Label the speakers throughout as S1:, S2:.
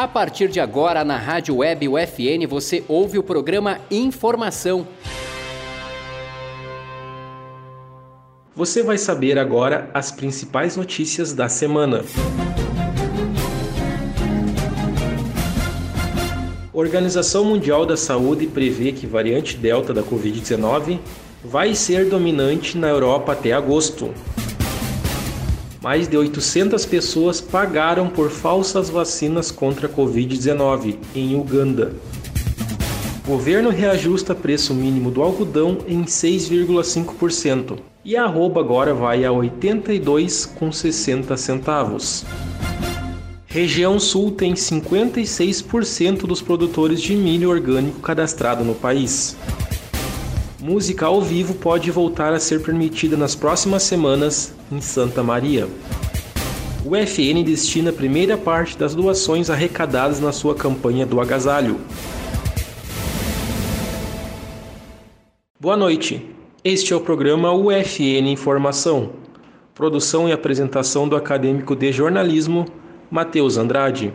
S1: A partir de agora, na Rádio Web UFN, você ouve o programa Informação.
S2: Você vai saber agora as principais notícias da semana. Organização Mundial da Saúde prevê que variante Delta da Covid-19 vai ser dominante na Europa até agosto. Mais de 800 pessoas pagaram por falsas vacinas contra a Covid-19 em Uganda. Governo reajusta preço mínimo do algodão em 6,5% e a arroba agora vai a 82,60 centavos. Região Sul tem 56% dos produtores de milho orgânico cadastrado no país. Música ao vivo pode voltar a ser permitida nas próximas semanas em Santa Maria. O FN destina a primeira parte das doações arrecadadas na sua campanha do agasalho. Boa noite. Este é o programa UFN Informação. Produção e apresentação do acadêmico de jornalismo Matheus Andrade.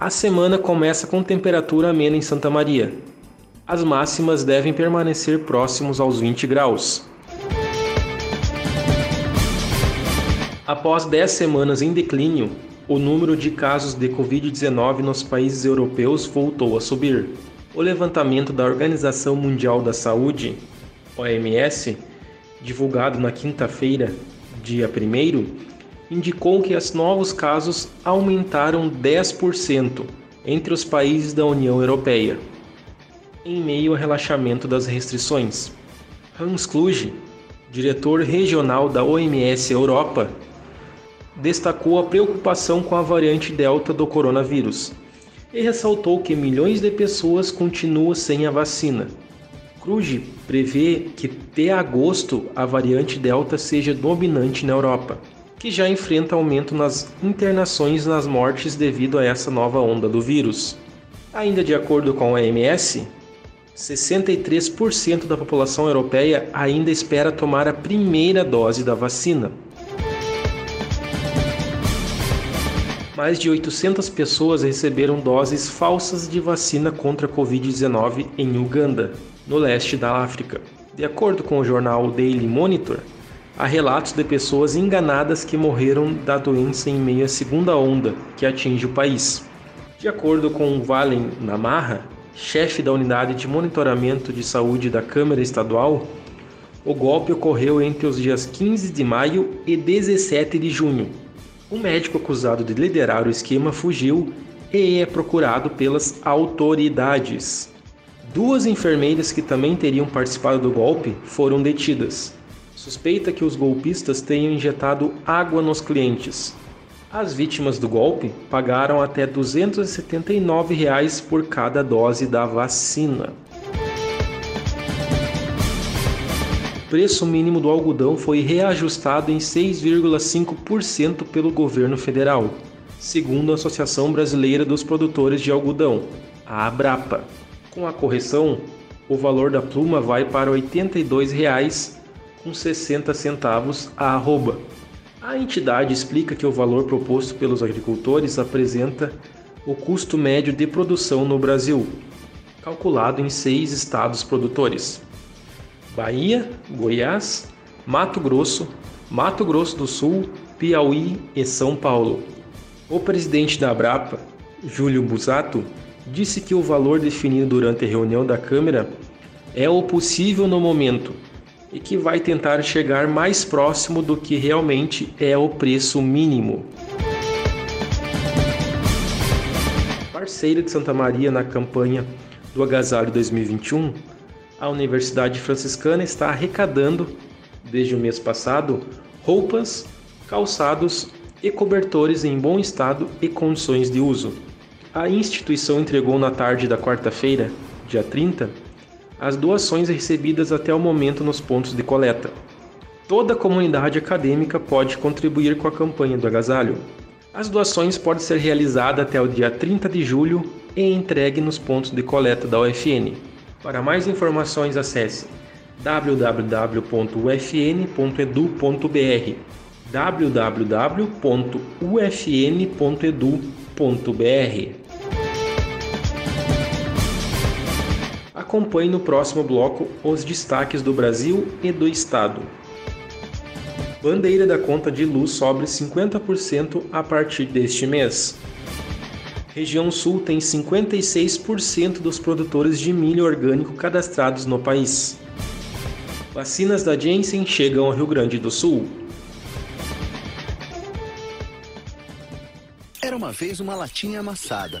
S2: A semana começa com temperatura amena em Santa Maria. As máximas devem permanecer próximos aos 20 graus. Após 10 semanas em declínio, o número de casos de Covid-19 nos países europeus voltou a subir. O levantamento da Organização Mundial da Saúde, OMS, divulgado na quinta-feira, dia 1, indicou que os novos casos aumentaram 10% entre os países da União Europeia, em meio ao relaxamento das restrições. Hans Kluge, diretor regional da OMS Europa, destacou a preocupação com a variante Delta do coronavírus e ressaltou que milhões de pessoas continuam sem a vacina Cruz prevê que até agosto a variante Delta seja dominante na Europa, que já enfrenta aumento nas internações e nas mortes devido a essa nova onda do vírus. Ainda de acordo com a OMS, 63% da população europeia ainda espera tomar a primeira dose da vacina. Mais de 800 pessoas receberam doses falsas de vacina contra a Covid-19 em Uganda no leste da África. De acordo com o jornal Daily Monitor, há relatos de pessoas enganadas que morreram da doença em meio à segunda onda que atinge o país. De acordo com Valen Namarra, chefe da unidade de monitoramento de saúde da Câmara Estadual, o golpe ocorreu entre os dias 15 de maio e 17 de junho. O médico acusado de liderar o esquema fugiu e é procurado pelas autoridades. Duas enfermeiras que também teriam participado do golpe foram detidas. Suspeita que os golpistas tenham injetado água nos clientes. As vítimas do golpe pagaram até 279 reais por cada dose da vacina. O preço mínimo do algodão foi reajustado em 6,5% pelo governo federal, segundo a Associação Brasileira dos Produtores de Algodão, a Abrapa. Com a correção, o valor da pluma vai para R$ 82,60 a arroba. A entidade explica que o valor proposto pelos agricultores apresenta o custo médio de produção no Brasil, calculado em seis estados produtores: Bahia, Goiás, Mato Grosso, Mato Grosso do Sul, Piauí e São Paulo. O presidente da Abrapa, Júlio Busato, disse que o valor definido durante a reunião da Câmara é o possível no momento e que vai tentar chegar mais próximo do que realmente é o preço mínimo. Parceira de Santa Maria na campanha do Agasalho 2021, a Universidade Franciscana está arrecadando, desde o mês passado, roupas, calçados e cobertores em bom estado e condições de uso. A instituição entregou na tarde da quarta-feira, dia 30, as doações recebidas até o momento nos pontos de coleta. Toda a comunidade acadêmica pode contribuir com a campanha do agasalho. As doações podem ser realizadas até o dia 30 de julho e entregue nos pontos de coleta da UFN. Para mais informações, acesse www.ufn.edu.br www.ufn.edu.br. Acompanhe no próximo bloco os destaques do Brasil e do Estado. Bandeira da conta de luz sobe 50% a partir deste mês. Região Sul tem 56% dos produtores de milho orgânico cadastrados no país. Vacinas da Janssen chegam ao Rio Grande do Sul.
S3: Era uma vez uma latinha amassada.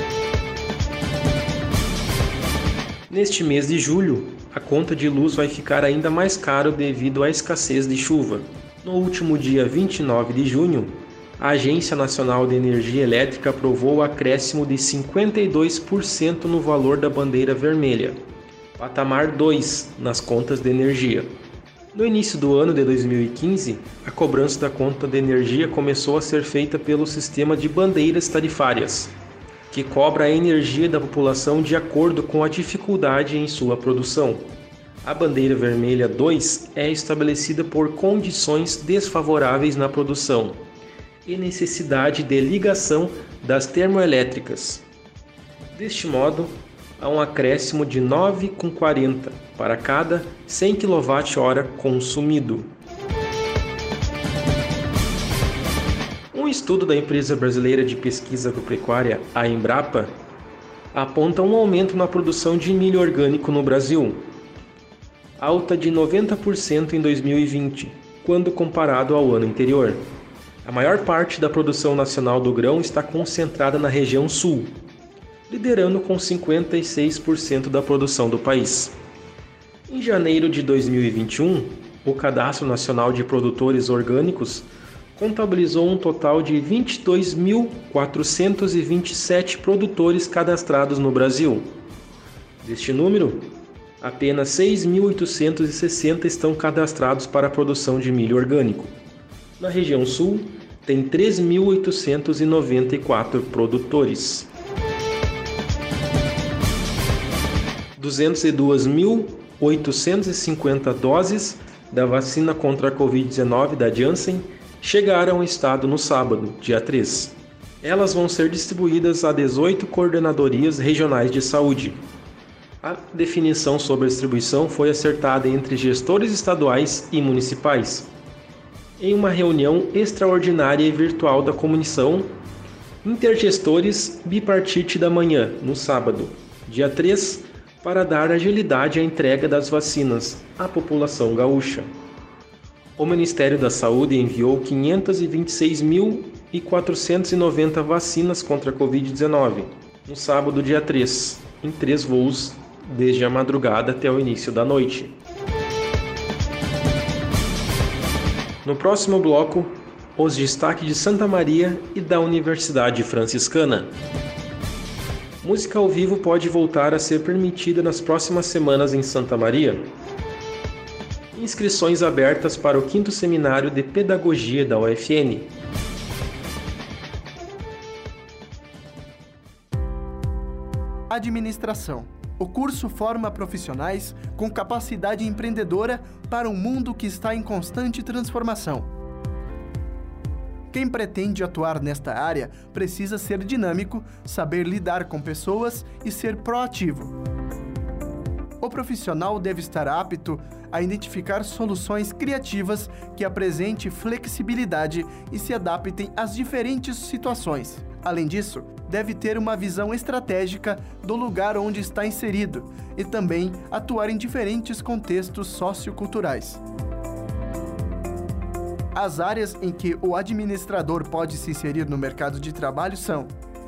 S2: Neste mês de julho, a conta de luz vai ficar ainda mais caro devido à escassez de chuva. No último dia 29 de junho, a Agência Nacional de Energia Elétrica aprovou o acréscimo de 52% no valor da bandeira vermelha, patamar 2 nas contas de energia. No início do ano de 2015, a cobrança da conta de energia começou a ser feita pelo sistema de bandeiras tarifárias, que cobra a energia da população de acordo com a dificuldade em sua produção. A bandeira vermelha 2 é estabelecida por condições desfavoráveis na produção e necessidade de ligação das termoelétricas. Deste modo, há um acréscimo de 9,40 para cada 100 kWh consumido. Estudo da empresa brasileira de pesquisa agropecuária, a Embrapa, aponta um aumento na produção de milho orgânico no Brasil, alta de 90% em 2020, quando comparado ao ano anterior. A maior parte da produção nacional do grão está concentrada na região sul, liderando com 56% da produção do país. Em janeiro de 2021, o Cadastro Nacional de Produtores Orgânicos contabilizou um total de 22.427 produtores cadastrados no Brasil. Deste número, apenas 6.860 estão cadastrados para a produção de milho orgânico. Na região sul, tem 3.894 produtores. 202.850 doses da vacina contra a Covid-19 da Janssen chegaram ao estado no sábado, dia 3. Elas vão ser distribuídas a 18 coordenadorias regionais de saúde, a definição sobre a distribuição foi acertada entre gestores estaduais e municipais. Em uma reunião extraordinária e virtual da comissão Intergestores Bipartite da Manhã, no sábado, dia 3, para dar agilidade à entrega das vacinas à população gaúcha. O Ministério da Saúde enviou 526.490 vacinas contra a Covid-19 no sábado, dia 3, em três voos desde a madrugada até o início da noite. No próximo bloco, os destaques de Santa Maria e da Universidade Franciscana. Música ao vivo pode voltar a ser permitida nas próximas semanas em Santa Maria. Inscrições abertas para o 5 Seminário de Pedagogia da UFN.
S4: Administração o curso forma profissionais com capacidade empreendedora para um mundo que está em constante transformação. Quem pretende atuar nesta área precisa ser dinâmico, saber lidar com pessoas e ser proativo. O profissional deve estar apto a identificar soluções criativas que apresentem flexibilidade e se adaptem às diferentes situações. Além disso, deve ter uma visão estratégica do lugar onde está inserido e também atuar em diferentes contextos socioculturais. As áreas em que o administrador pode se inserir no mercado de trabalho são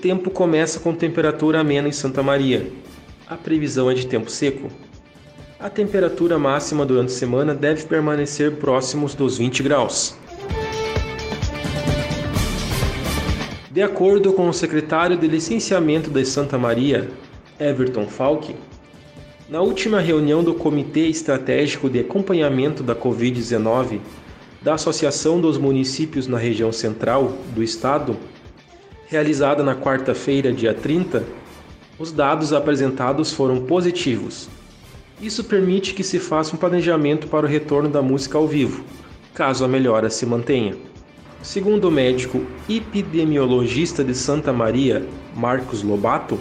S2: Tempo começa com temperatura amena em Santa Maria. A previsão é de tempo seco. A temperatura máxima durante a semana deve permanecer próximos dos 20 graus. De acordo com o secretário de Licenciamento de Santa Maria, Everton Falck, na última reunião do Comitê Estratégico de Acompanhamento da Covid-19 da Associação dos Municípios na Região Central do Estado, realizada na quarta-feira, dia 30, os dados apresentados foram positivos. Isso permite que se faça um planejamento para o retorno da música ao vivo, caso a melhora se mantenha. Segundo o médico epidemiologista de Santa Maria, Marcos Lobato,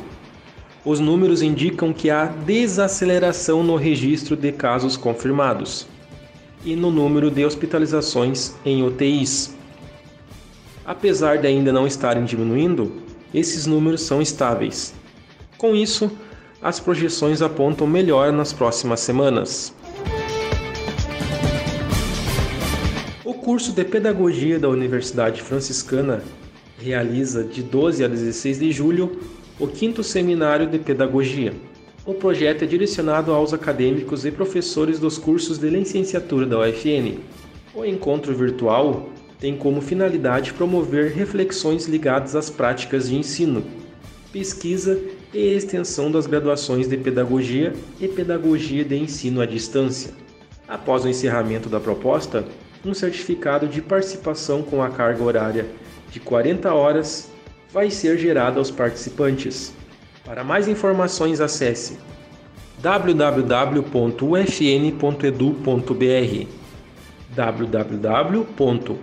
S2: os números indicam que há desaceleração no registro de casos confirmados e no número de hospitalizações em UTIs. Apesar de ainda não estarem diminuindo, esses números são estáveis. Com isso, as projeções apontam melhora nas próximas semanas. curso de Pedagogia da Universidade Franciscana realiza de 12 a 16 de julho o quinto seminário de Pedagogia. O projeto é direcionado aos acadêmicos e professores dos cursos de licenciatura da UFN. O encontro virtual tem como finalidade promover reflexões ligadas às práticas de ensino, pesquisa e extensão das graduações de Pedagogia e Pedagogia de Ensino à Distância. Após o encerramento da proposta, um certificado de participação com a carga horária de 40 horas vai ser gerado aos participantes. Para mais informações, acesse www.ufn.edu.br www.ufn.edu.br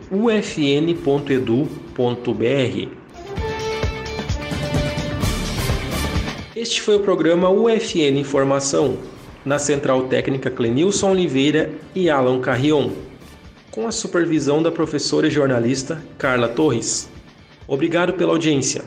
S2: Este foi o programa UFN Informação, na Central Técnica Clenilson Oliveira e Alan Carrion com a supervisão da professora e jornalista Carla Torres. Obrigado pela audiência.